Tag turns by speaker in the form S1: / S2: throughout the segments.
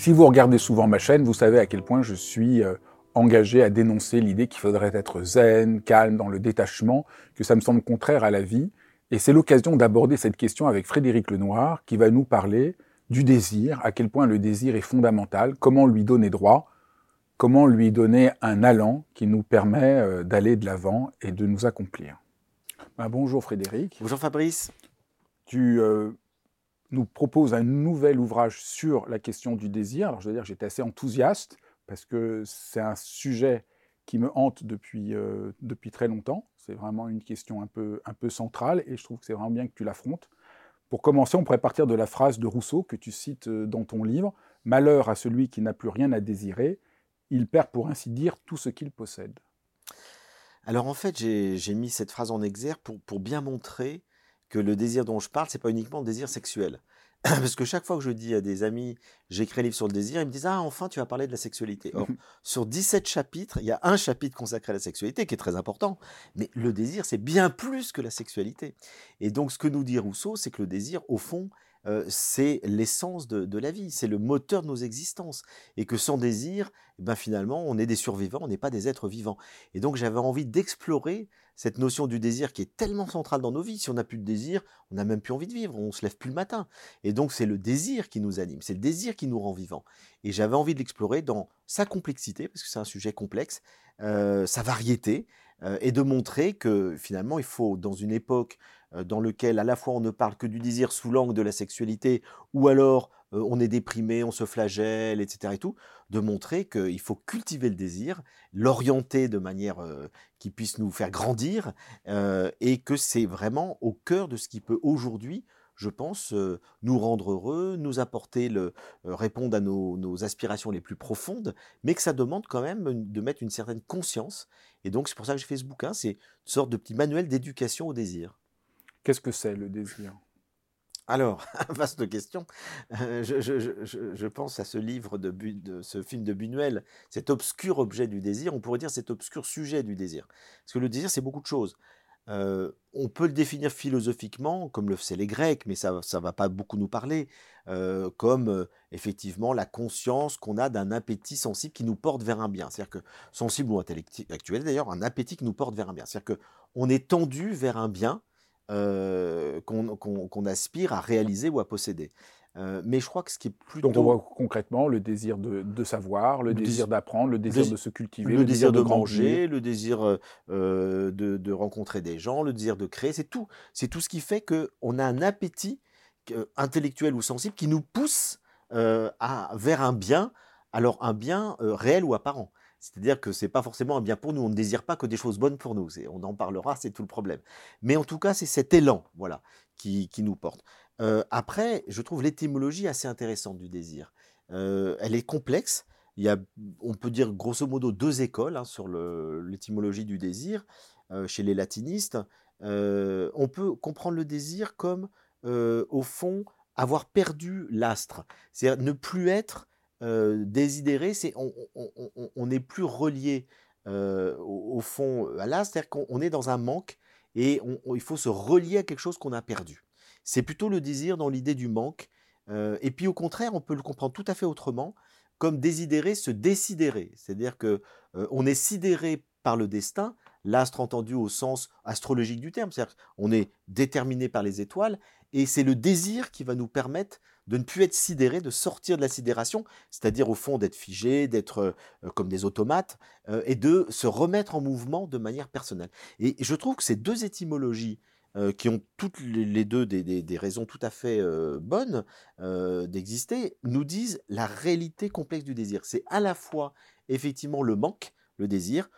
S1: Si vous regardez souvent ma chaîne, vous savez à quel point je suis euh, engagé à dénoncer l'idée qu'il faudrait être zen, calme, dans le détachement, que ça me semble contraire à la vie. Et c'est l'occasion d'aborder cette question avec Frédéric Lenoir, qui va nous parler du désir, à quel point le désir est fondamental, comment lui donner droit, comment lui donner un allant qui nous permet euh, d'aller de l'avant et de nous accomplir. Ben, bonjour Frédéric.
S2: Bonjour Fabrice.
S1: Tu euh, nous propose un nouvel ouvrage sur la question du désir. Alors je veux dire, j'étais assez enthousiaste parce que c'est un sujet qui me hante depuis, euh, depuis très longtemps. C'est vraiment une question un peu, un peu centrale et je trouve que c'est vraiment bien que tu l'affrontes. Pour commencer, on pourrait partir de la phrase de Rousseau que tu cites euh, dans ton livre Malheur à celui qui n'a plus rien à désirer, il perd pour ainsi dire tout ce qu'il possède.
S2: Alors en fait, j'ai mis cette phrase en exergue pour, pour bien montrer que le désir dont je parle, c'est pas uniquement le désir sexuel. Parce que chaque fois que je dis à des amis, j'écris un livre sur le désir, ils me disent Ah, enfin, tu vas parler de la sexualité. Or, sur 17 chapitres, il y a un chapitre consacré à la sexualité qui est très important. Mais le désir, c'est bien plus que la sexualité. Et donc, ce que nous dit Rousseau, c'est que le désir, au fond, c'est l'essence de, la vie, c'est le moteur de nos existences. Et que sans désir, eh ben finalement, on est des survivants, on n'est pas des êtres vivants. Et donc j'avais envie d'explorer cette notion du désir qui est tellement centrale dans nos vies. Si on n'a plus de désir, on n'a même plus envie de vivre, on se lève plus le matin. Et donc c'est le désir qui nous anime, c'est le désir qui nous rend vivants. Et j'avais envie de l'explorer dans sa complexité, parce que c'est un sujet complexe, sa variété, et de montrer que finalement il faut, dans une époque dans lequel à la fois on ne parle que du désir sous l'angle de la sexualité, ou alors euh, on est déprimé, on se flagelle, etc. et tout, de montrer qu'il faut cultiver le désir, l'orienter de manière euh, qui puisse nous faire grandir, et que c'est vraiment au cœur de ce qui peut aujourd'hui je pense, nous rendre heureux, nous apporter le, répondre à nos, aspirations les plus profondes, mais que ça demande quand même de mettre une certaine conscience. Et donc, c'est pour ça que j'ai fait ce bouquin. C'est une sorte de petit manuel d'éducation au désir.
S1: Qu'est-ce que c'est le désir?
S2: Alors, vaste question. Euh, je, pense à ce livre, de, ce film de Buñuel, cet obscur objet du désir, on pourrait dire cet obscur sujet du désir. Parce que le désir, c'est beaucoup de choses. Euh, on peut le définir philosophiquement, comme le faisaient les Grecs, mais ça ne va pas beaucoup nous parler, euh, comme effectivement la conscience qu'on a d'un appétit sensible qui nous porte vers un bien. C'est-à-dire que, sensible ou intellectuel d'ailleurs, un appétit qui nous porte vers un bien. C'est-à-dire qu'on est tendu vers un bien, euh, qu'on aspire à réaliser ou à posséder. Euh, mais je crois que ce qui est plutôt...
S1: Donc on voit concrètement le désir de, savoir, le, désir d'apprendre, le désir de se cultiver,
S2: le, désir, de, manger, le désir euh, de, rencontrer des gens, le désir de créer, c'est tout. C'est tout ce qui fait qu'on a un appétit intellectuel ou sensible qui nous pousse à, vers un bien, alors un bien réel ou apparent. C'est-à-dire que ce n'est pas forcément un bien pour nous. On ne désire pas que des choses bonnes pour nous. On en parlera, c'est tout le problème. Mais en tout cas, c'est cet élan, voilà, qui, nous porte. Euh, après, je trouve l'étymologie assez intéressante du désir. Euh, elle est complexe. Il y a, on peut dire grosso modo deux écoles hein, sur l'étymologie du désir euh, chez les latinistes. on peut comprendre le désir comme, au fond, avoir perdu l'astre, c'est-à-dire ne plus être euh, désidérer, c'est on n'est plus relié au, fond à là, c'est-à-dire qu'on est dans un manque et il faut se relier à quelque chose qu'on a perdu. C'est plutôt le désir dans l'idée du manque. et puis au contraire, on peut le comprendre tout à fait autrement, comme désidérer, se décidérer. C'est-à-dire que on est sidéré par le destin, l'astre entendu au sens astrologique du terme, c'est-à-dire qu'on est déterminé par les étoiles, et c'est le désir qui va nous permettre de ne plus être sidéré, de sortir de la sidération, c'est-à-dire au fond d'être figé, d'être comme des automates, et de se remettre en mouvement de manière personnelle. Et je trouve que ces deux étymologies qui ont toutes les deux des, raisons tout à fait bonnes d'exister, nous disent la réalité complexe du désir. C'est à la fois effectivement le manque, le désir,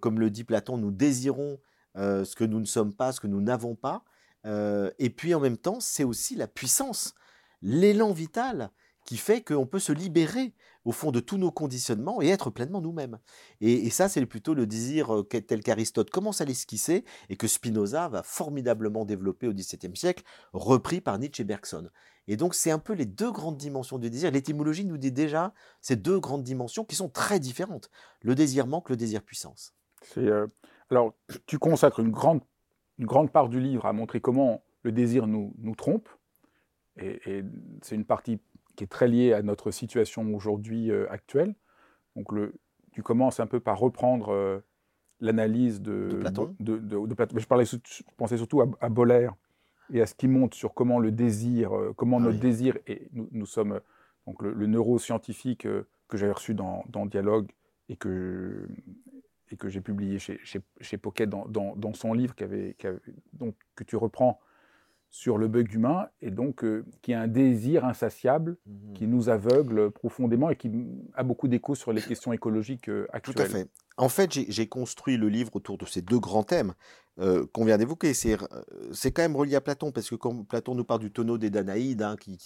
S2: comme le dit Platon, nous désirons ce que nous ne sommes pas, ce que nous n'avons pas, et puis en même temps, c'est aussi la puissance, l'élan vital qui fait qu'on peut se libérer au fond de tous nos conditionnements et être pleinement nous-mêmes. Et, ça, c'est plutôt le désir euh, tel qu'Aristote commence à l'esquisser et que Spinoza va formidablement développer au XVIIe siècle, repris par Nietzsche et Bergson. Et donc, c'est un peu les deux grandes dimensions du désir. L'étymologie nous dit déjà ces deux grandes dimensions qui sont très différentes. Le désir manque, le désir puissance.
S1: Euh, alors, tu consacres une grande, une grande part du livre à montrer comment le désir nous, nous trompe. Et c'est une partie qui est très lié à notre situation aujourd'hui euh, actuelle. Donc le, tu commences un peu par reprendre euh, l'analyse de,
S2: Platon.
S1: De, Je, parlais, je pensais surtout à, à, Boller et à ce qui montre sur comment le désir, euh, comment ah notre désir, et nous, sommes donc le, neuroscientifique que j'avais reçu dans, dans, Dialogue et que, et que j'ai publié chez, chez, chez Pocket dans, dans, dans, son livre avait, donc, que tu reprends sur le bug humain et donc euh, qui a un désir insatiable mmh qui nous aveugle profondément et qui a beaucoup d'écho sur les questions écologiques actuelles.
S2: Tout à fait. En fait, j'ai construit le livre autour de ces deux grands thèmes euh, qu'on vient d'évoquer. C'est quand même relié à Platon, parce que quand Platon nous parle du tonneau des Danaïdes, hein, qui,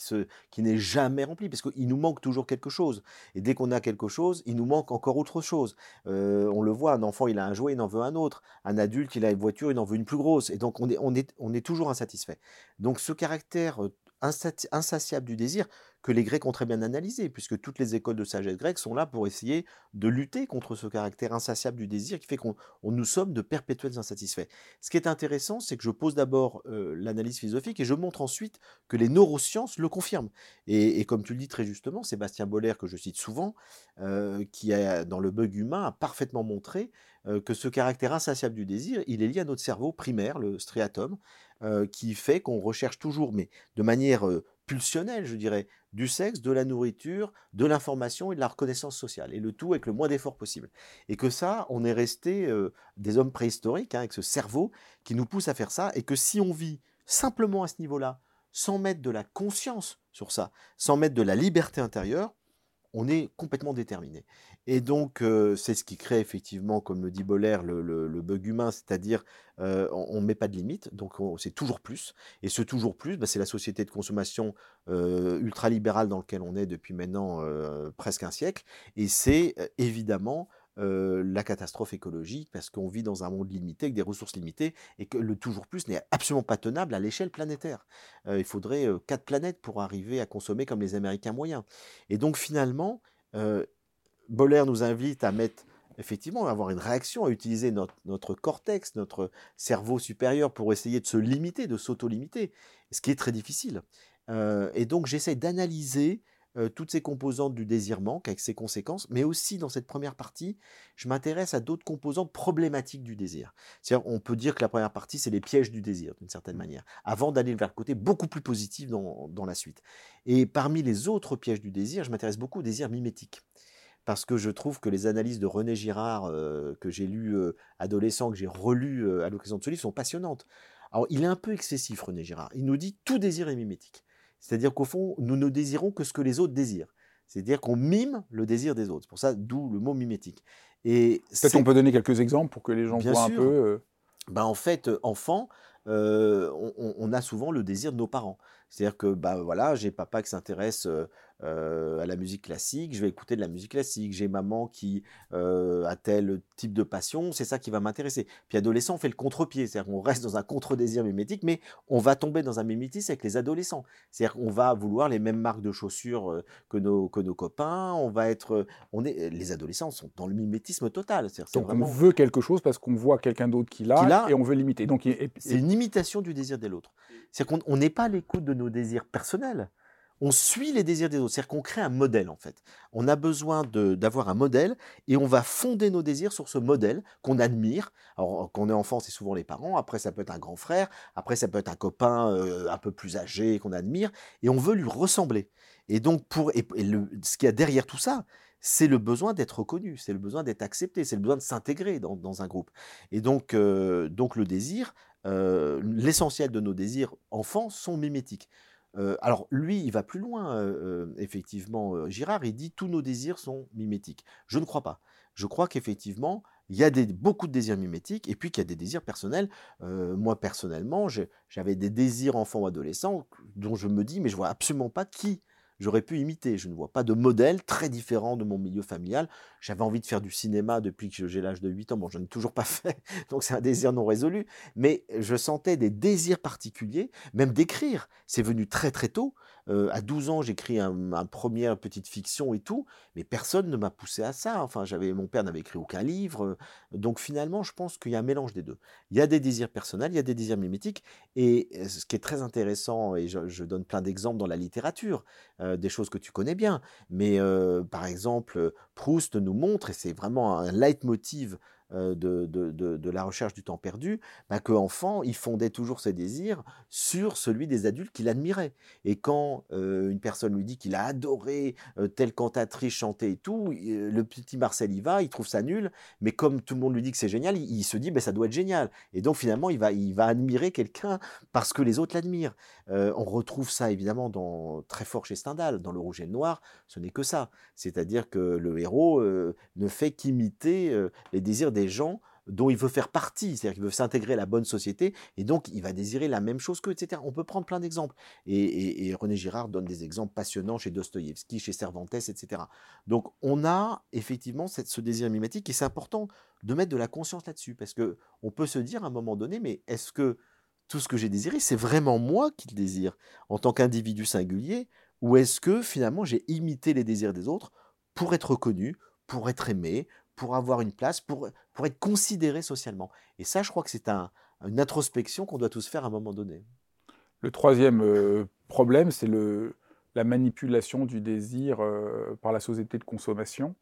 S2: qui n'est jamais rempli, parce qu'il nous manque toujours quelque chose. Et dès qu'on a quelque chose, il nous manque encore autre chose. Euh, on le voit, un enfant, il a un jouet, il en veut un autre. Un adulte, il a une voiture, il en veut une plus grosse. Et donc, on est, on est, on est toujours insatisfait. Donc, ce caractère insatiable du désir que les Grecs ont très bien analysé, puisque toutes les écoles de sagesse grecque sont là pour essayer de lutter contre ce caractère insatiable du désir qui fait qu'on nous sommes de perpétuels insatisfaits. Ce qui est intéressant, c'est que je pose d'abord euh, l'analyse philosophique et je montre ensuite que les neurosciences le confirment. Et, comme tu le dis très justement, Sébastien Boller, que je cite souvent, euh, qui a, dans le bug humain, a parfaitement montré euh, que ce caractère insatiable du désir, il est lié à notre cerveau primaire, le striatum, qui fait qu'on recherche toujours, mais de manière pulsionnelle, je dirais, du sexe, de la nourriture, de l'information et de la reconnaissance sociale, et le tout avec le moins d'efforts possible. Et que ça, on est resté des hommes préhistoriques, hein, avec ce cerveau qui nous pousse à faire ça, et que si on vit simplement à ce niveau-là, sans mettre de la conscience sur ça, sans mettre de la liberté intérieure, on est complètement déterminé. Et donc, c'est ce qui crée effectivement, comme le dit Boller, le, bug humain, c'est-à-dire on ne met pas de limite, donc c'est toujours plus. Et ce toujours plus, bah, c'est la société de consommation ultralibérale dans laquelle on est depuis maintenant presque un siècle. Et c'est évidemment la catastrophe écologique parce qu'on vit dans un monde limité avec des ressources limitées et que le toujours plus n'est absolument pas tenable à l'échelle planétaire. il faudrait quatre planètes pour arriver à consommer comme les Américains moyens. Et donc finalement, Boller nous invite à mettre effectivement à avoir une réaction, à utiliser notre, notre, cortex, notre cerveau supérieur pour essayer de se limiter, de s'auto-limiter, ce qui est très difficile. et donc j'essaie d'analyser toutes ces composantes du désir manque avec ses conséquences, mais aussi dans cette première partie, je m'intéresse à d'autres composantes problématiques du désir. C'est-à-dire, on peut dire que la première partie, c'est les pièges du désir, d'une certaine manière, avant d'aller vers le côté beaucoup plus positif dans, dans, la suite. Et parmi les autres pièges du désir, je m'intéresse beaucoup au désir mimétique. Parce que je trouve que les analyses de René Girard, que j'ai lues adolescent, que j'ai relues à l'occasion de ce livre, sont passionnantes. Alors, il est un peu excessif, René Girard. Il nous dit tout désir est mimétique. C'est-à-dire qu'au fond, nous ne désirons que ce que les autres désirent. C'est-à-dire qu'on mime le désir des autres. C'est pour ça, d'où le mot mimétique.
S1: Et Peut-être on peut donner quelques exemples pour que les gens voient un peu. Euh.
S2: Ben, en fait, enfant, euh, on, a souvent le désir de nos parents. C'est-à-dire que bah voilà, j'ai papa qui s'intéresse euh, à la musique classique, je vais écouter de la musique classique. J'ai maman qui euh, a tel type de passion, c'est ça qui va m'intéresser. Puis adolescent, on fait le contre-pied, c'est-à-dire qu'on reste dans un contre-désir mimétique, mais on va tomber dans un mimétisme avec les adolescents. C'est-à-dire qu'on va vouloir les mêmes marques de chaussures euh, que nos, que nos copains, on va être... On est, les adolescents sont dans le mimétisme total.
S1: Donc vraiment... on veut quelque chose parce qu'on voit quelqu'un d'autre qui l'a et on veut l'imiter.
S2: C'est une imitation du désir de l'autre. C'est-à-dire qu'on n'est pas à l'écoute de nos désirs personnels on suit les désirs des autres. C'est-à-dire qu'on crée un modèle, en fait. On a besoin d'avoir un modèle et on va fonder nos désirs sur ce modèle qu'on admire. Alors, quand on est enfant, c'est souvent les parents. Après, ça peut être un grand frère. Après, ça peut être un copain euh, un peu plus âgé qu'on admire. Et on veut lui ressembler. Et donc, pour, et, ce qu'il y a derrière tout ça, c'est le besoin d'être reconnu, c'est le besoin d'être accepté, c'est le besoin de s'intégrer dans, un groupe. Et donc, euh, donc le désir, euh, l'essentiel de nos désirs enfants sont mimétiques. Alors lui, il va plus loin, effectivement, Girard, il dit tous nos désirs sont mimétiques. Je ne crois pas. Je crois qu'effectivement, il y a des, beaucoup de désirs mimétiques et puis qu'il y a des désirs personnels. moi, personnellement, j'avais des désirs enfants ou adolescents dont je me dis, mais je vois absolument pas qui j'aurais pu imiter. Je ne vois pas de modèle très différent de mon milieu familial. J'avais envie de faire du cinéma depuis que j'ai l'âge de 8 ans. Bon, je n'ai toujours pas fait, donc c'est un désir non résolu. Mais je sentais des désirs particuliers, même d'écrire. C'est venu très très tôt. À 12 ans, j'écris un, première petite fiction et tout, mais personne ne m'a poussé à ça. Enfin, j'avais, mon père n'avait écrit aucun livre. Donc finalement, je pense qu'il y a un mélange des deux. Il y a des désirs personnels, il y a des désirs mimétiques. Et ce qui est très intéressant, et je, donne plein d'exemples dans la littérature, des choses que tu connais bien, mais par exemple, Proust nous montre, et c'est vraiment un leitmotiv euh, de, de, la recherche du temps perdu, bah, qu'enfant, il fondait toujours ses désirs sur celui des adultes qu'il admirait. Et quand euh, une personne lui dit qu'il a adoré euh, telle cantatrice chanter et tout, le petit Marcel y va, il trouve ça nul, mais comme tout le monde lui dit que c'est génial, il, se dit bah, ça doit être génial. Et donc finalement, il va, il va admirer quelqu'un parce que les autres l'admirent. on retrouve ça évidemment dans, très fort chez Stendhal, dans Le Rouge et le Noir, ce n'est que ça. C'est-à-dire que le héros ne fait qu'imiter les désirs des gens dont il veut faire partie, c'est-à-dire qu'il veut s'intégrer à la bonne société, et donc il va désirer la même chose qu'eux, etc. On peut prendre plein d'exemples. Et, René Girard donne des exemples passionnants chez Dostoïevski, chez Cervantes, etc. Donc on a effectivement ce désir mimétique, et c'est important de mettre de la conscience là-dessus, parce que on peut se dire à un moment donné, mais est-ce que tout ce que j'ai désiré, c'est vraiment moi qui le désire, en tant qu'individu singulier, ou est-ce que finalement j'ai imité les désirs des autres pour être reconnu, pour être aimé, pour avoir une place, pour, pour être considéré socialement. Et ça, je crois que c'est un, une introspection qu'on doit tous faire à un moment donné.
S1: Le troisième euh, problème, c'est la manipulation du désir euh, par la société de consommation.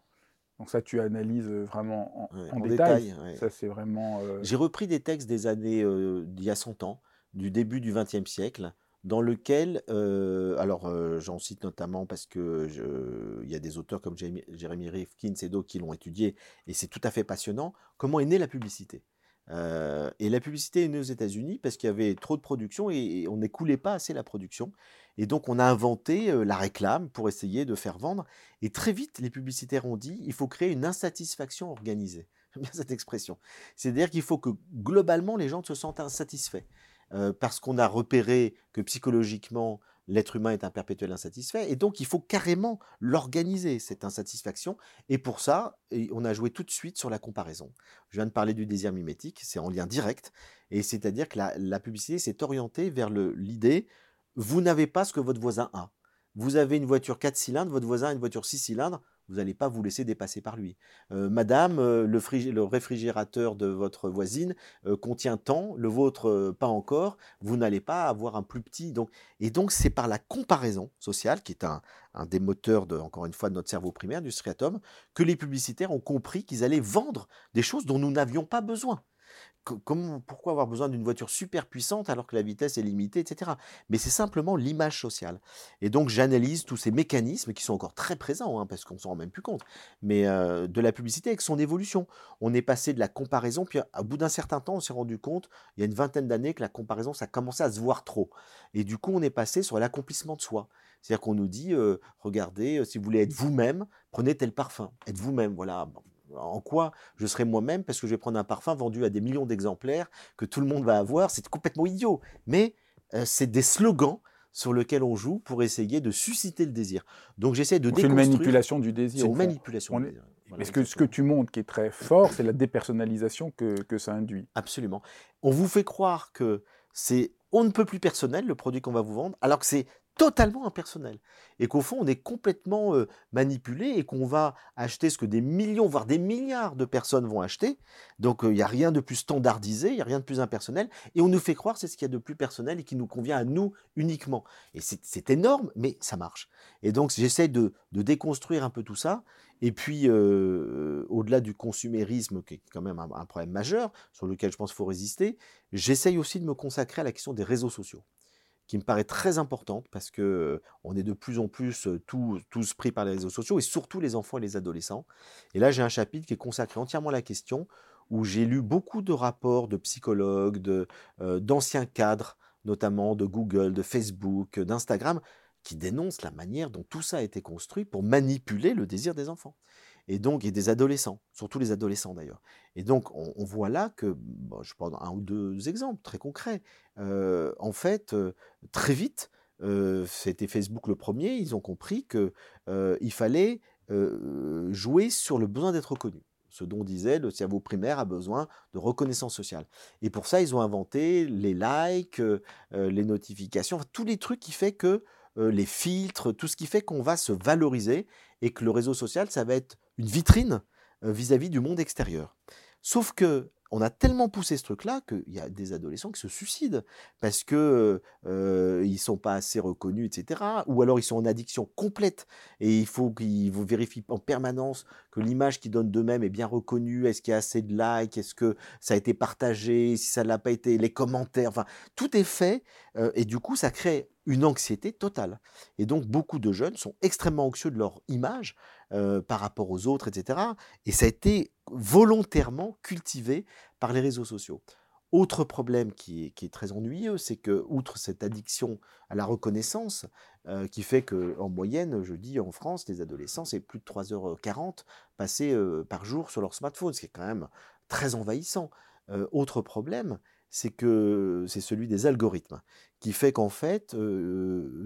S1: Donc ça, tu analyses vraiment en, détail. Ça, c'est vraiment.
S2: Euh, J'ai repris des textes des années d'il y a 100 ans, du début du XXe siècle, dans lequel, euh, alors euh, j'en cite notamment parce que il y a des auteurs comme Jeremy Rifkin et d'autres qui l'ont étudié, et c'est tout à fait passionnant, comment est née la publicité? Euh, et la publicité est née aux États-Unis parce qu'il y avait trop de production et, on n'écoulait pas assez la production. Et donc on a inventé la réclame pour essayer de faire vendre. Et très vite, les publicitaires ont dit, il faut créer une insatisfaction organisée. J'aime bien cette expression. C'est-à-dire qu'il faut que globalement les gens se sentent insatisfaits. Euh, parce qu'on a repéré que psychologiquement, l'être humain est un perpétuel insatisfait, et donc il faut carrément l'organiser, cette insatisfaction, et pour ça, on a joué tout de suite sur la comparaison. Je viens de parler du désir mimétique, c'est en lien direct, et c'est-à-dire que la, publicité s'est orientée vers l'idée, vous n'avez pas ce que votre voisin a. Vous avez une voiture 4 cylindres, votre voisin a une voiture 6 cylindres, vous n'allez pas vous laisser dépasser par lui. Euh, madame, euh, le, réfrigérateur de votre voisine euh, contient tant, le vôtre pas encore, vous n'allez pas avoir un plus petit. Donc, et donc c'est par la comparaison sociale, qui est un, des moteurs, de, encore une fois, de notre cerveau primaire, du striatum, que les publicitaires ont compris qu'ils allaient vendre des choses dont nous n'avions pas besoin pourquoi avoir besoin d'une voiture super puissante alors que la vitesse est limitée, etc. Mais c'est simplement l'image sociale. Et donc j'analyse tous ces mécanismes qui sont encore très présents, hein, parce qu'on s'en rend même plus compte, mais euh, de la publicité avec son évolution. On est passé de la comparaison, puis au bout d'un certain temps, on s'est rendu compte, il y a une vingtaine d'années, que la comparaison, ça commençait à se voir trop. Et du coup, on est passé sur l'accomplissement de soi. C'est-à-dire qu'on nous dit, euh, regardez, euh, si vous voulez être vous-même, prenez tel parfum. Être vous-même, voilà en quoi je serai moi-même parce que je vais prendre un parfum vendu à des millions d'exemplaires que tout le monde va avoir. C'est complètement idiot. Mais euh, c'est des slogans sur lesquels on joue pour essayer de susciter le désir. Donc j'essaie de
S1: C'est une manipulation du désir.
S2: C'est une manipulation.
S1: Mais ce, que, ce que tu montres qui est très fort, c'est la dépersonnalisation que, que ça induit.
S2: Absolument. On vous fait croire que c'est on ne peut plus personnel le produit qu'on va vous vendre, alors que c'est totalement impersonnel. Et qu'au fond, on est complètement euh, manipulé et qu'on va acheter ce que des millions, voire des milliards de personnes vont acheter. Donc, il n'y a rien de plus standardisé, il n'y a rien de plus impersonnel. Et on nous fait croire c'est ce qu'il y a de plus personnel et qui nous convient à nous uniquement. Et c'est énorme, mais ça marche. Et donc, j'essaie de, déconstruire un peu tout ça. Et puis, euh, au-delà du consumérisme, qui est quand même un, un problème majeur, sur lequel je pense qu'il faut résister, j'essaye aussi de me consacrer à la question des réseaux sociaux qui me paraît très importante parce que on est de plus en plus tous, pris par les réseaux sociaux et surtout les enfants et les adolescents. Et là, j'ai un chapitre qui est consacré entièrement à la question où j'ai lu beaucoup de rapports de psychologues, d'anciens cadres, notamment de Google, de Facebook, d'Instagram, qui dénoncent la manière dont tout ça a été construit pour manipuler le désir des enfants et donc et des adolescents, surtout les adolescents d'ailleurs. Et donc on, voit là que, je prends un ou deux exemples très concrets. Euh, en fait, euh, très vite, euh, c'était Facebook le premier, ils ont compris que il fallait jouer sur le besoin d'être reconnu. Ce dont disait le cerveau primaire a besoin de reconnaissance sociale. Et pour ça, ils ont inventé les likes, les notifications, tous les trucs qui fait que les filtres, tout ce qui fait qu'on va se valoriser et que le réseau social, ça va être une vitrine vis-à-vis du monde extérieur. Sauf que on a tellement poussé ce truc-là qu'il y a des adolescents qui se suicident parce que euh, ils sont pas assez reconnus, etc. Ou alors ils sont en addiction complète et il faut qu'ils vérifient en permanence que l'image qu'ils donnent d'eux-mêmes est bien reconnue. Est-ce qu'il y a assez de likes Est-ce que ça a été partagé Si ça l'a pas été, les commentaires. Enfin, tout est fait et du coup, ça crée une anxiété totale. Et donc, beaucoup de jeunes sont extrêmement anxieux de leur image par rapport aux autres, etc. Et ça a été volontairement cultivé par les réseaux sociaux. Autre problème qui est, très ennuyeux, c'est que, outre cette addiction à la reconnaissance, qui fait qu'en moyenne, je dis en France, les adolescents, c'est plus de 3h40 passés par jour sur leur smartphone, ce qui est quand même très envahissant. autre problème, c'est que c'est celui des algorithmes, qui fait qu'en fait,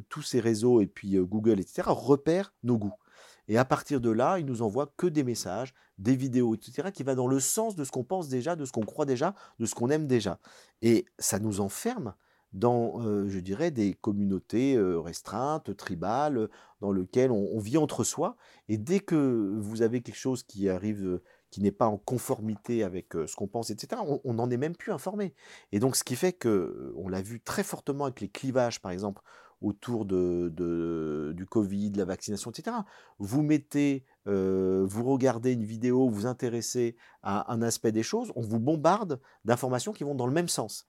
S2: tous ces réseaux et puis Google, etc., repèrent nos goûts. Et à partir de là, ils nous envoient que des messages, des vidéos, etc., qui va dans le sens de ce qu'on pense déjà, de ce qu'on croit déjà, de ce qu'on aime déjà. Et ça nous enferme dans, je dirais, des communautés restreintes, tribales, dans lesquelles on, vit entre soi. Et dès que vous avez quelque chose qui arrive qui n'est pas en conformité avec ce qu'on pense, etc., on n'en est même plus informé. Et donc, ce qui fait que, on l'a vu très fortement avec les clivages, par exemple, autour de, du Covid, la vaccination, etc. Vous mettez, vous regardez une vidéo, vous intéressez à un aspect des choses, on vous bombarde d'informations qui vont dans le même sens.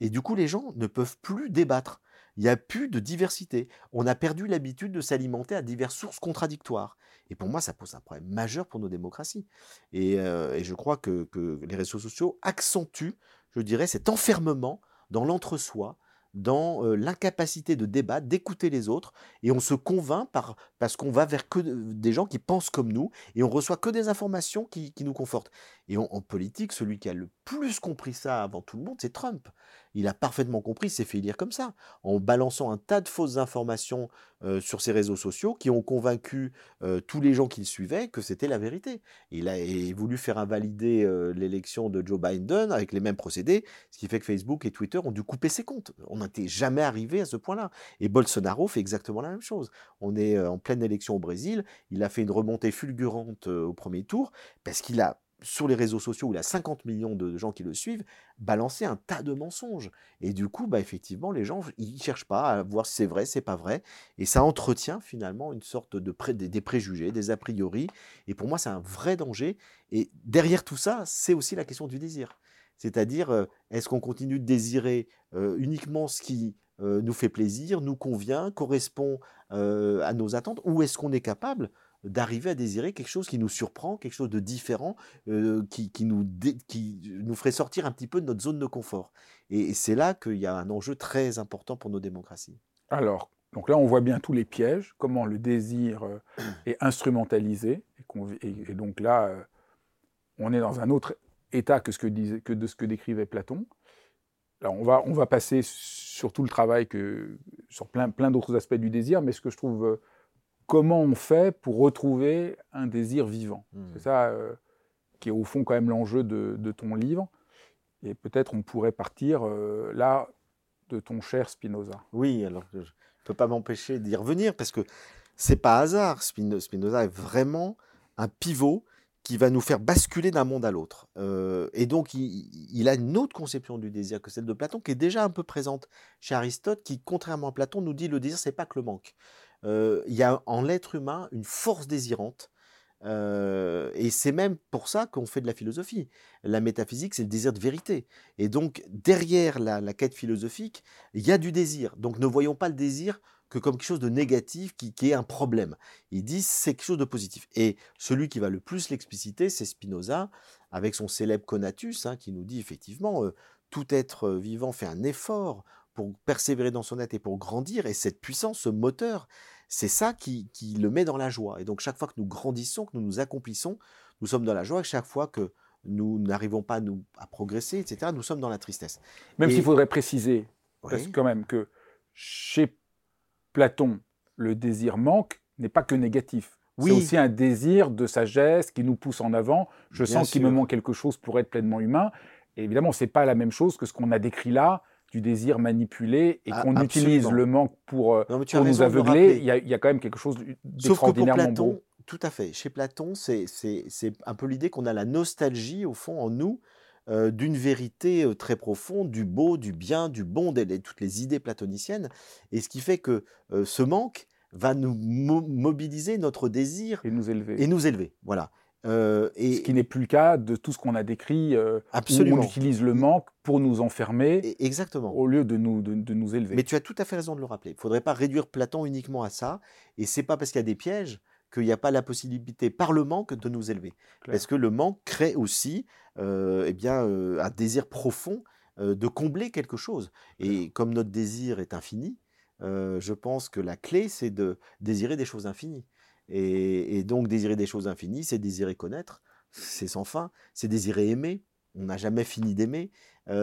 S2: Et du coup, les gens ne peuvent plus débattre. Il n'y a plus de diversité. On a perdu l'habitude de s'alimenter à diverses sources contradictoires. Et pour moi, ça pose un problème majeur pour nos démocraties. Et, et je crois que, les réseaux sociaux accentuent, je dirais, cet enfermement dans l'entre-soi, dans l'incapacité de débattre, d'écouter les autres, et on se convainc par, parce qu'on va vers que des gens qui pensent comme nous, et on reçoit que des informations qui, nous confortent. Et en politique, celui qui a le plus compris ça avant tout le monde, c'est Trump il a parfaitement compris, s'est fait lire comme ça, en balançant un tas de fausses informations euh, sur ses réseaux sociaux qui ont convaincu euh, tous les gens qui le suivaient que c'était la vérité. Il a voulu faire invalider euh, l'élection de Joe Biden avec les mêmes procédés, ce qui fait que Facebook et Twitter ont dû couper ses comptes. On n'était jamais arrivé à ce point-là. Et Bolsonaro fait exactement la même chose. On est en pleine élection au Brésil, il a fait une remontée fulgurante au premier tour parce qu'il a sur les réseaux sociaux où il a 50 millions de gens qui le suivent, balancer un tas de mensonges. Et du coup, bah, effectivement, les gens, ils cherchent pas à voir si c'est vrai, c'est pas vrai. Et ça entretient finalement une sorte de des préjugés, des a priori. Et pour moi, c'est un vrai danger. Et derrière tout ça, c'est aussi la question du désir. C'est-à-dire, euh, est-ce qu'on continue de désirer euh, uniquement ce qui euh, nous fait plaisir, nous convient, correspond à nos attentes, ou est-ce qu'on est capable d'arriver à désirer quelque chose qui nous surprend, quelque chose de différent, qui, nous qui nous ferait sortir un petit peu de notre zone de confort? Et, c'est là qu'il y a un enjeu très important pour nos démocraties.
S1: Alors, donc là, on voit bien tous les pièges, comment le désir est instrumentalisé, et, donc là, on est dans un autre état que, ce que, disait, que de ce que décrivait Platon. On va, on va passer sur tout le travail, que, sur plein, plein d'autres aspects du désir, mais ce que je trouve comment on fait pour retrouver un désir vivant. Hmm. C'est ça euh, qui est au fond quand même l'enjeu de, ton livre. Et peut-être on pourrait partir euh, là de ton cher Spinoza.
S2: Oui, alors je ne peux pas m'empêcher d'y revenir parce que c'est pas hasard. Spinoza est vraiment un pivot qui va nous faire basculer d'un monde à l'autre. Euh, et donc, il, a une autre conception du désir que celle de Platon, qui est déjà un peu présente chez Aristote, qui, contrairement à Platon, nous dit le désir, c'est pas que le manque. Euh, il y a en l'être humain une force désirante. Euh, et c'est même pour ça qu'on fait de la philosophie. La métaphysique, c'est le désir de vérité. Et donc, derrière la, la quête philosophique, il y a du désir. Donc, ne voyons pas le désir que comme quelque chose de négatif qui, est un problème. Il dit c'est quelque chose de positif. Et celui qui va le plus l'expliciter, c'est Spinoza, avec son célèbre Conatus, hein, qui nous dit effectivement euh, tout être vivant fait un effort pour persévérer dans son être et pour grandir. Et cette puissance, ce moteur, c'est ça qui, le met dans la joie. Et donc chaque fois que nous grandissons, que nous nous accomplissons, nous sommes dans la joie. Et chaque fois que nous n'arrivons pas à, nous, à progresser, etc., nous sommes dans la tristesse.
S1: Même s'il faudrait préciser, parce quand même que chez Platon, le désir manque n'est pas que négatif. C'est aussi un désir de sagesse qui nous pousse en avant. Je sens qu'il me manque quelque chose pour être pleinement humain. Et évidemment, c'est pas la même chose que ce qu'on a décrit là, du désir manipulé, et ah, qu'on utilise le manque pour, euh, nous aveugler. Il y, a, quand même quelque chose d'extraordinairement beau.
S2: Tout à fait. Chez Platon, c'est un peu l'idée qu'on a la nostalgie, au fond, en nous, euh, d'une vérité euh, très profonde, du beau, du bien, du bon, de, toutes les idées platoniciennes. Et ce qui fait que euh, ce manque va nous mobiliser notre désir
S1: et nous élever.
S2: Et nous élever, voilà.
S1: et ce qui n'est plus le cas de tout ce qu'on a décrit, absolument. où on utilise le manque pour nous enfermer,
S2: exactement,
S1: au lieu de nous, de, nous élever.
S2: Mais tu as tout à fait raison de le rappeler. Il ne faudrait pas réduire Platon uniquement à ça. Et c'est pas parce qu'il y a des pièges qu'il n'y a pas la possibilité par le manque de nous élever. Parce que le manque crée aussi euh, eh bien, euh, un désir profond euh, de combler quelque chose. Et comme notre désir est infini, je pense que la clé, c'est de désirer des choses infinies. Et, donc désirer des choses infinies, c'est désirer connaître, c'est sans fin, c'est désirer aimer, on n'a jamais fini d'aimer,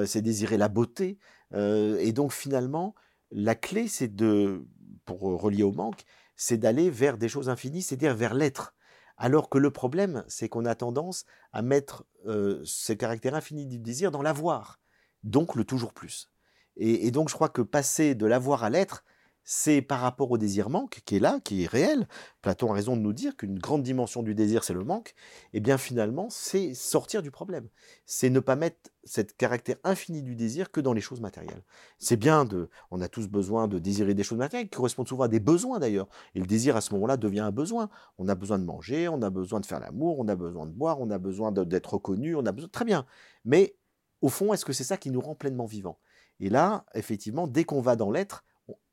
S2: c'est désirer la beauté. et donc finalement, la clé, c'est de, pour relier au manque, c'est d'aller vers des choses infinies, c'est-à-dire vers l'être. Alors que le problème, c'est qu'on a tendance à mettre ce caractère infini du désir dans l'avoir, donc le toujours plus. et, donc je crois que passer de l'avoir à l'être, c'est par rapport au désir manque, qui est là, qui est réel. Platon a raison de nous dire qu'une grande dimension du désir, c'est le manque. Et eh bien finalement, c'est sortir du problème. C'est ne pas mettre cet caractère infini du désir que dans les choses matérielles. C'est bien de, on a tous besoin de désirer des choses matérielles qui correspondent souvent à des besoins d'ailleurs. Et le désir à ce moment-là devient un besoin. On a besoin de manger, on a besoin de faire l'amour, on a besoin de boire, on a besoin d'être reconnu, on a besoin, très bien. Mais au fond, est-ce que c'est ça qui nous rend pleinement vivants? Et là, effectivement, dès qu'on va dans l'être,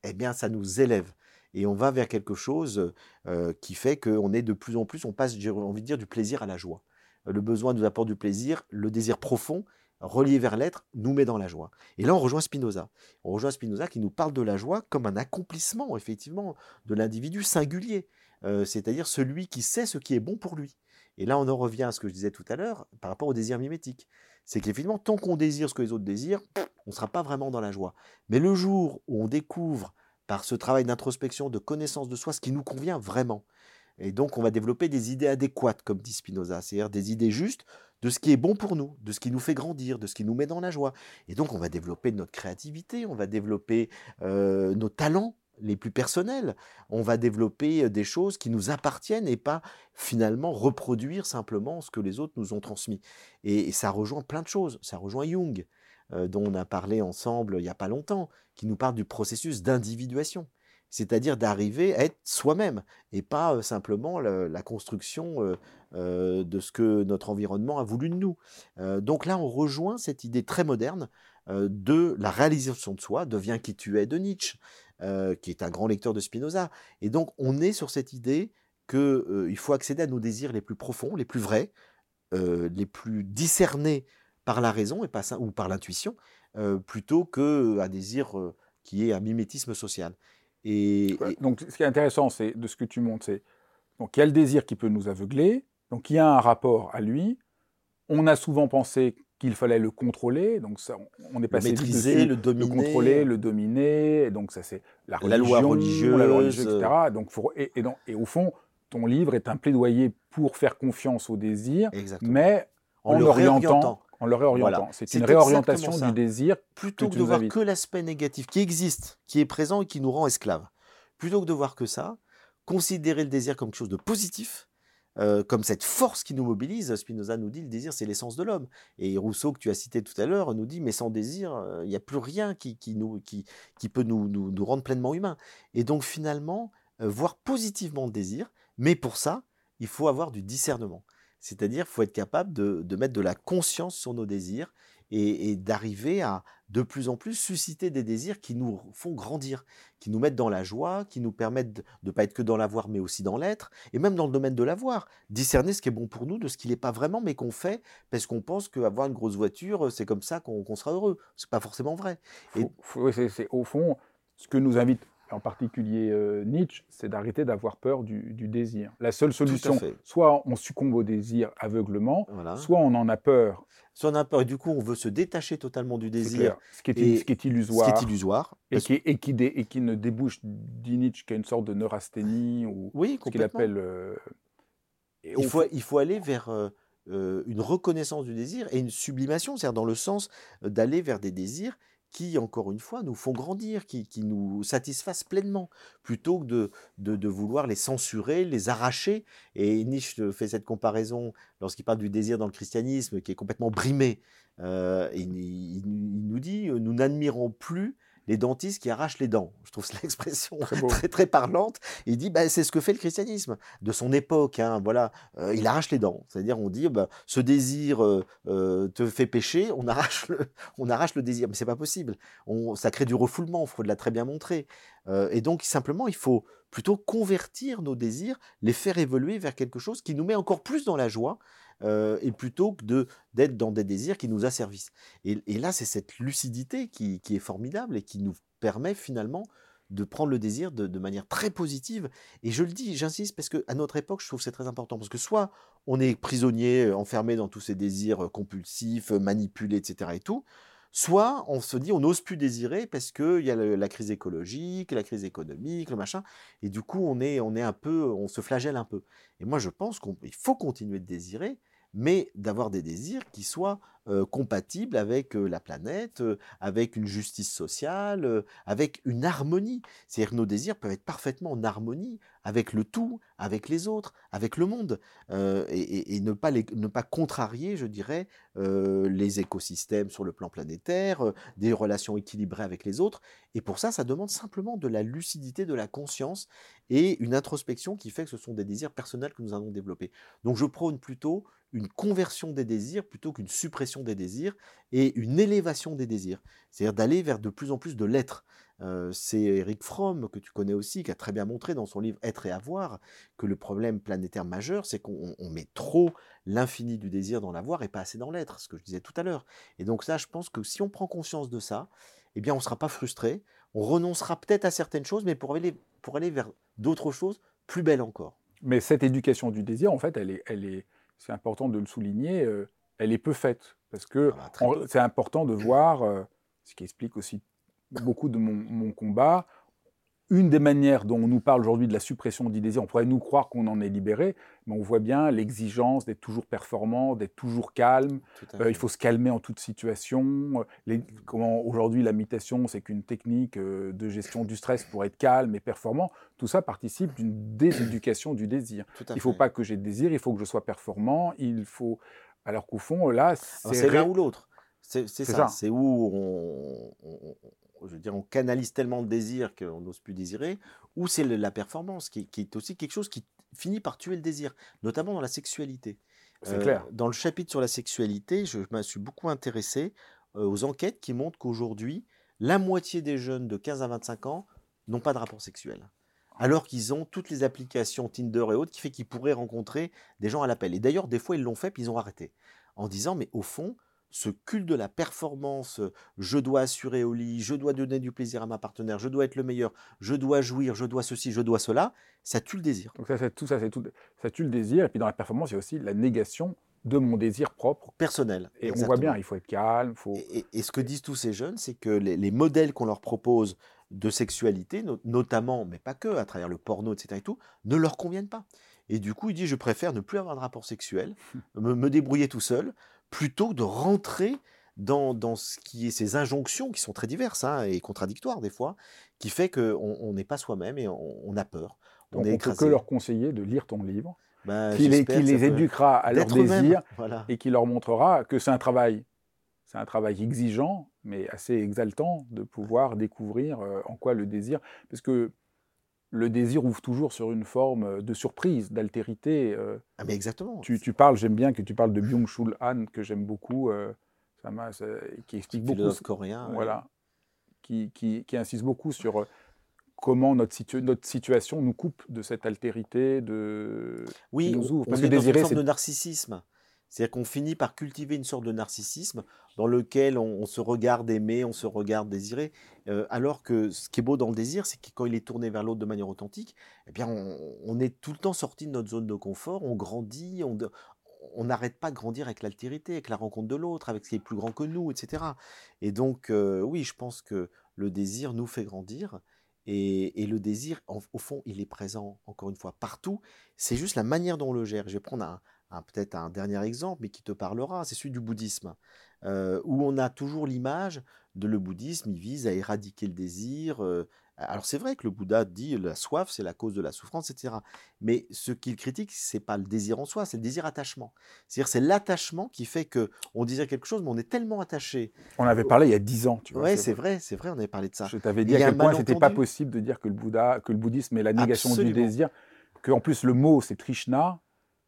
S2: eh bien, ça nous élève. Et on va vers quelque chose qui fait qu'on est de plus en plus, on passe, j'ai envie de dire, du plaisir à la joie. Le besoin nous apporte du plaisir, le désir profond, relié vers l'être, nous met dans la joie. Et là, on rejoint Spinoza. On rejoint Spinoza qui nous parle de la joie comme un accomplissement, effectivement, de l'individu singulier, c'est-à-dire celui qui sait ce qui est bon pour lui. Et là, on en revient à ce que je disais tout à l'heure par rapport au désir mimétique. C'est qu'effectivement, tant qu'on désire ce que les autres désirent, on ne sera pas vraiment dans la joie. Mais le jour où on découvre par ce travail d'introspection, de connaissance de soi, ce qui nous convient vraiment, et donc on va développer des idées adéquates, comme dit Spinoza, c'est-à-dire des idées justes de ce qui est bon pour nous, de ce qui nous fait grandir, de ce qui nous met dans la joie. Et donc on va développer notre créativité, on va développer euh, nos talents les plus personnels. On va développer des choses qui nous appartiennent et pas finalement reproduire simplement ce que les autres nous ont transmis. Et, ça rejoint plein de choses. Ça rejoint Jung, dont on a parlé ensemble il n'y a pas longtemps, qui nous parle du processus d'individuation. C'est-à-dire d'arriver à être soi-même et pas simplement la construction de ce que notre environnement a voulu de nous. donc là, on rejoint cette idée très moderne de la réalisation de soi, devient qui tu es de Nietzsche. Euh, qui est un grand lecteur de Spinoza. Et donc, on est sur cette idée qu'il euh, faut accéder à nos désirs les plus profonds, les plus vrais, euh, les plus discernés par la raison et pas, ou par l'intuition, plutôt qu'un désir qui est un mimétisme social.
S1: Et, Donc, ce qui est intéressant, c'est de ce que tu montres, c'est donc il y a le désir qui peut nous aveugler, donc il y a un rapport à lui. On a souvent pensé qu'il fallait le contrôler. Donc ça, on est passé
S2: le maîtriser, le dominer,
S1: le contrôler, le dominer. Et donc ça c'est la, loi religieuse, la loi religieuse, etc. Donc et, et, au fond, ton livre est un plaidoyer pour faire confiance au désir, mais en, l'orientant En le réorientant.
S2: Voilà.
S1: C'est une réorientation du désir.
S2: plutôt
S1: que
S2: que de voir que l'aspect négatif qui existe, qui est présent et qui nous rend esclaves, plutôt que de voir que ça, considérer le désir comme quelque chose de positif, euh, comme cette force qui nous mobilise. Spinoza nous dit le désir, c'est l'essence de l'homme. Et Rousseau, que tu as cité tout à l'heure, nous dit mais sans désir, euh, il n'y a plus rien qui, peut nous, rendre pleinement humains. Et donc finalement, euh, voir positivement le désir, mais pour ça, il faut avoir du discernement. C'est-à-dire, il faut être capable de, mettre de la conscience sur nos désirs et d'arriver à de plus en plus susciter des désirs qui nous font grandir, qui nous mettent dans la joie, qui nous permettent de ne pas être que dans l'avoir, mais aussi dans l'être, et même dans le domaine de l'avoir, discerner ce qui est bon pour nous de ce qui n'est pas vraiment, mais qu'on fait parce qu'on pense qu'avoir une grosse voiture, c'est comme ça qu'on sera heureux. C'est pas forcément vrai. Et-
S1: c'est au fond ce que nous invite en particulier euh, Nietzsche, c'est d'arrêter d'avoir peur du, du désir. La seule solution, soit on succombe au désir aveuglement,
S2: Voilà.
S1: soit on en a peur,
S2: Soit on a peur, et du coup, on veut se détacher totalement du désir,
S1: ce qui est,
S2: et
S1: ce qui est
S2: ce
S1: illusoire,
S2: qui est illusoire.
S1: et,
S2: parce-
S1: qui, et, qui dé- et qui ne débouche, dit Nietzsche, qu'à une sorte de neurasthénie, ou
S2: Oui,
S1: ce qu'il appelle... euh, et
S2: il, faut,
S1: fond-
S2: il faut aller vers euh, une reconnaissance du désir et une sublimation, c'est-à-dire dans le sens d'aller vers des désirs qui, encore une fois, nous font grandir, qui, nous satisfassent pleinement, plutôt que de, vouloir les censurer, les arracher. Et Nietzsche fait cette comparaison lorsqu'il parle du désir dans le christianisme, qui est complètement brimé. Euh, il nous dit, euh, nous n'admirons plus les dentistes qui arrachent les dents. Je trouve cette expression
S1: Très
S2: très, très parlante. Il dit, bah, c'est ce que fait le christianisme de son époque. hein, voilà, Euh, il arrache les dents. C'est-à-dire, on dit, bah, ce désir euh, euh, te fait pécher, on arrache le, on arrache le désir. Mais c'est pas possible. On, ça crée du refoulement. Freud l'a très bien montré. Et donc, simplement, il faut plutôt convertir nos désirs, les faire évoluer vers quelque chose qui nous met encore plus dans la joie, euh, et plutôt que d'être dans des désirs qui nous asservissent. Et, là, c'est cette lucidité qui, est formidable et qui nous permet finalement de prendre le désir de, manière très positive. Et je le dis, j'insiste, parce qu'à notre époque, je trouve que c'est très important. Parce que soit on est prisonnier, euh, enfermé dans tous ces désirs euh, compulsifs, manipulés, etc. et tout, soit on se dit on n'ose plus désirer parce qu'il y a la crise écologique, la crise économique, le machin. Et du coup, on est, on est un peu, on se flagelle un peu. Et moi, je pense qu'il faut continuer de désirer, mais d'avoir des désirs qui soient compatibles avec la planète, avec une justice sociale, avec une harmonie. C'est-à-dire que nos désirs peuvent être parfaitement en harmonie avec le tout, avec les autres, avec le monde, et, et- ne, pas les- ne pas contrarier, je dirais, les écosystèmes sur le plan planétaire, des relations équilibrées avec les autres. Et pour ça, ça demande simplement de la lucidité, de la conscience et une introspection qui fait que ce sont des désirs personnels que nous allons développer. Donc je prône plutôt une conversion des désirs plutôt qu'une suppression des désirs et une élévation des désirs. C'est-à-dire d'aller vers de plus en plus de l'être. Euh, c'est Eric Fromm, que tu connais aussi, qui a très bien montré dans son livre Être et avoir, que le problème planétaire majeur, c'est qu'on on met trop l'infini du désir dans l'avoir et pas assez dans l'être, ce que je disais tout à l'heure. Et donc ça, je pense que si on prend conscience de ça, eh bien on ne sera pas frustré, on renoncera peut-être à certaines choses, mais pour aller, pour aller vers d'autres choses plus belles encore.
S1: Mais cette éducation du désir, en fait, elle est, c'est important de le souligner, euh, elle est peu faite. Parce que
S2: Ah bah,
S1: c'est important de voir, euh, ce qui explique aussi beaucoup de mon, mon combat, une des manières dont on nous parle aujourd'hui de la suppression du désir, on pourrait nous croire qu'on en est libéré, mais on voit bien l'exigence d'être toujours performant, d'être toujours calme, euh, il faut se calmer en toute situation. euh, les- comment aujourd'hui la méditation, c'est qu'une technique euh, de gestion du stress pour être calme et performant. Tout ça participe d'une déséducation du désir. Il ne faut pas que j'ai de désir, il faut que je sois performant. Il faut. Alors qu'au fond, là, c'est
S2: l'un ou l'autre. C'est ça.
S1: ça.
S2: C'est où on- je veux dire, on canalise tellement de désir qu'on n'ose plus désirer, ou c'est la performance qui, qui est aussi quelque chose qui finit par tuer le désir, notamment dans la sexualité.
S1: c'est
S2: Euh,
S1: clair.
S2: Dans le chapitre sur la sexualité, je me suis beaucoup intéressé euh, aux enquêtes qui montrent qu'aujourd'hui, la moitié des jeunes de 15 à 25 ans n'ont pas de rapport sexuel. Alors qu'ils ont toutes les applications Tinder et autres qui fait qu'ils pourraient rencontrer des gens à l'appel. Et d'ailleurs, des fois, ils l'ont fait puis ils ont arrêté. En disant, mais au fond, ce culte de la performance, euh, je dois assurer au lit, je dois donner du plaisir à ma partenaire, je dois être le meilleur, je dois jouir, je dois ceci, je dois cela, ça tue le désir.
S1: Donc ça, c'est tout ça, c'est tout. Ça tue le désir. Et puis dans la performance, il y a aussi la négation de mon désir propre.
S2: Personnel.
S1: Et on voit bien, il faut être calme, faut.
S2: Et, et- et ce que disent tous ces jeunes, c'est que les, les modèles qu'on leur propose de sexualité, no- notamment, mais pas que, à travers le porno, etc. et tout, ne leur conviennent pas. Et du coup, il dit, je préfère ne plus avoir de rapport sexuel, me, me débrouiller tout seul, plutôt que de rentrer dans, dans, ce qui est ces injonctions qui sont très diverses hein, et contradictoires des fois, qui fait qu'on n'est pas soi-même et on, a peur.
S1: On, ne peut que leur conseiller de lire ton livre, bah, qui, les, qui les éduquera à leur désir et qui leur montrera que c'est un travail. C'est un travail exigeant, mais assez exaltant de pouvoir découvrir euh, en quoi le désir. Parce que le désir ouvre toujours sur une forme de surprise, d'altérité.
S2: Euh. ah mais exactement.
S1: Tu, tu parles, j'aime bien que tu parles de Byung-Chul Han, que j'aime beaucoup, euh, ça qui explique beaucoup.
S2: coréen.
S1: Voilà. Qui, qui, qui, insiste beaucoup sur comment notre, notre, situation nous coupe de cette altérité, de.
S2: Oui, nous ouvre. Parce que désirer, c'est de narcissisme. C'est-à-dire qu'on finit par cultiver une sorte de narcissisme dans lequel on, se regarde aimer, on se regarde désirer, euh, alors que ce qui est beau dans le désir, c'est que quand il est tourné vers l'autre de manière authentique, eh bien on, est tout le temps sorti de notre zone de confort, on grandit, on, n'arrête pas de grandir avec l'altérité, avec la rencontre de l'autre, avec ce qui est plus grand que nous, etc. Et donc, euh, oui, je pense que le désir nous fait grandir. Et, le désir, au fond, il est présent, encore une fois, partout. C'est juste la manière dont on le gère. Je vais prendre un, peut-être un dernier exemple, mais qui te parlera, c'est celui du bouddhisme, euh, où on a toujours l'image de le bouddhisme, il vise à éradiquer le désir. Euh, alors c'est vrai que le Bouddha dit la soif, c'est la cause de la souffrance, etc. Mais ce qu'il critique, c'est pas le désir en soi, c'est le désir attachement. C'est-à-dire c'est l'attachement qui fait que on désire quelque chose, mais on est tellement attaché.
S1: On avait parlé il y a dix ans, tu vois.
S2: Ouais, c'est vrai, c'est vrai, on avait parlé de ça.
S1: Je t'avais dit à quel point c'était pas possible de dire que le Bouddha, que le bouddhisme est la négation du désir, que en plus le mot c'est Trishna,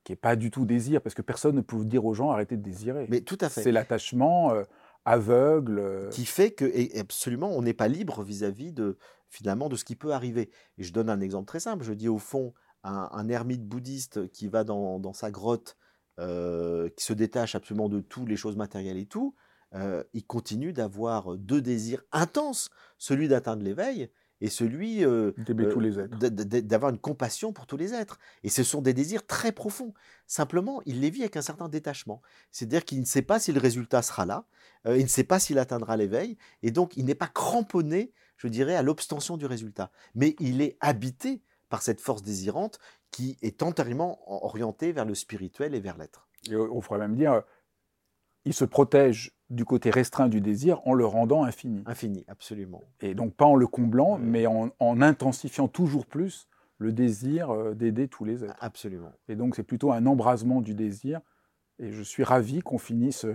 S1: qui n'est pas du tout désir, parce que personne ne peut dire aux gens arrêtez de désirer.
S2: Mais tout à fait.
S1: C'est l'attachement euh, aveugle. Euh.
S2: Qui fait que, et absolument, on n'est pas libre vis-à-vis de, finalement, de ce qui peut arriver. Et je donne un exemple très simple. Je dis au fond, un, ermite bouddhiste qui va dans, sa grotte, euh, qui se détache absolument de tout, les choses matérielles et tout, il continue d'avoir deux désirs intenses, celui d'atteindre l'éveil et celui euh, d'avoir une compassion pour tous les êtres. Et ce sont des désirs très profonds. Simplement, il les vit avec un certain détachement. C'est-à-dire qu'il ne sait pas si le résultat sera là, euh, il ne sait pas s'il atteindra l'éveil, et donc il n'est pas cramponné, je dirais, à l'obstention du résultat. Mais il est habité par cette force désirante qui est entièrement orientée vers le spirituel et vers l'être.
S1: Et on pourrait même dire, il se protège du côté restreint du désir en le rendant infini.
S2: Infini, absolument.
S1: Et donc pas en le comblant, mais en, intensifiant toujours plus le désir euh, d'aider tous les êtres.
S2: Absolument.
S1: Et donc c'est plutôt un embrasement du désir. Et je suis ravi qu'on finisse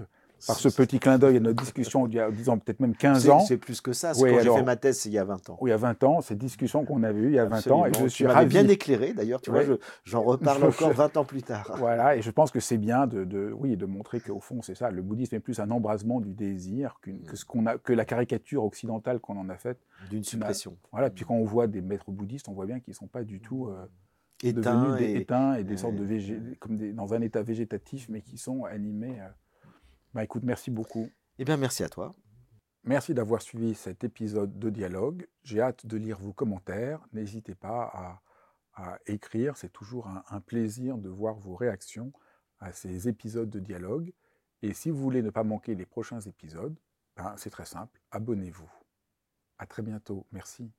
S1: par ce petit clin d'œil à notre discussion il y a, disons, peut-être même 15 ans.
S2: C'est plus que ça. Oui, quand j'ai fait ma thèse, c'est il y a 20 ans.
S1: Oui, il y a 20 ans, cette discussion qu'on avait eue il y a 20 ans.
S2: Et je suis ravi. bien éclairé, d'ailleurs, tu vois, j'en reparle encore 20 ans plus tard.
S1: Voilà, et je pense que c'est bien de, de, oui, de montrer qu'au fond, c'est ça, le bouddhisme est plus un embrasement du désir que, ce qu'on a, que la caricature occidentale qu'on en a faite.
S2: D'une suppression.
S1: Voilà, puis quand on voit des maîtres bouddhistes, on voit bien qu'ils ne sont pas du tout... Euh,
S2: éteints,
S1: et, éteints et des sortes de végé, comme des, dans un état végétatif, mais qui sont animés. Euh, bah, écoute, merci beaucoup.
S2: Eh bien, merci à toi.
S1: Merci d'avoir suivi cet épisode de dialogue. J'ai hâte de lire vos commentaires. N'hésitez pas à, écrire. C'est toujours un, plaisir de voir vos réactions à ces épisodes de dialogue. Et si vous voulez ne pas manquer les prochains épisodes, ben, c'est très simple. Abonnez-vous. À très bientôt. Merci.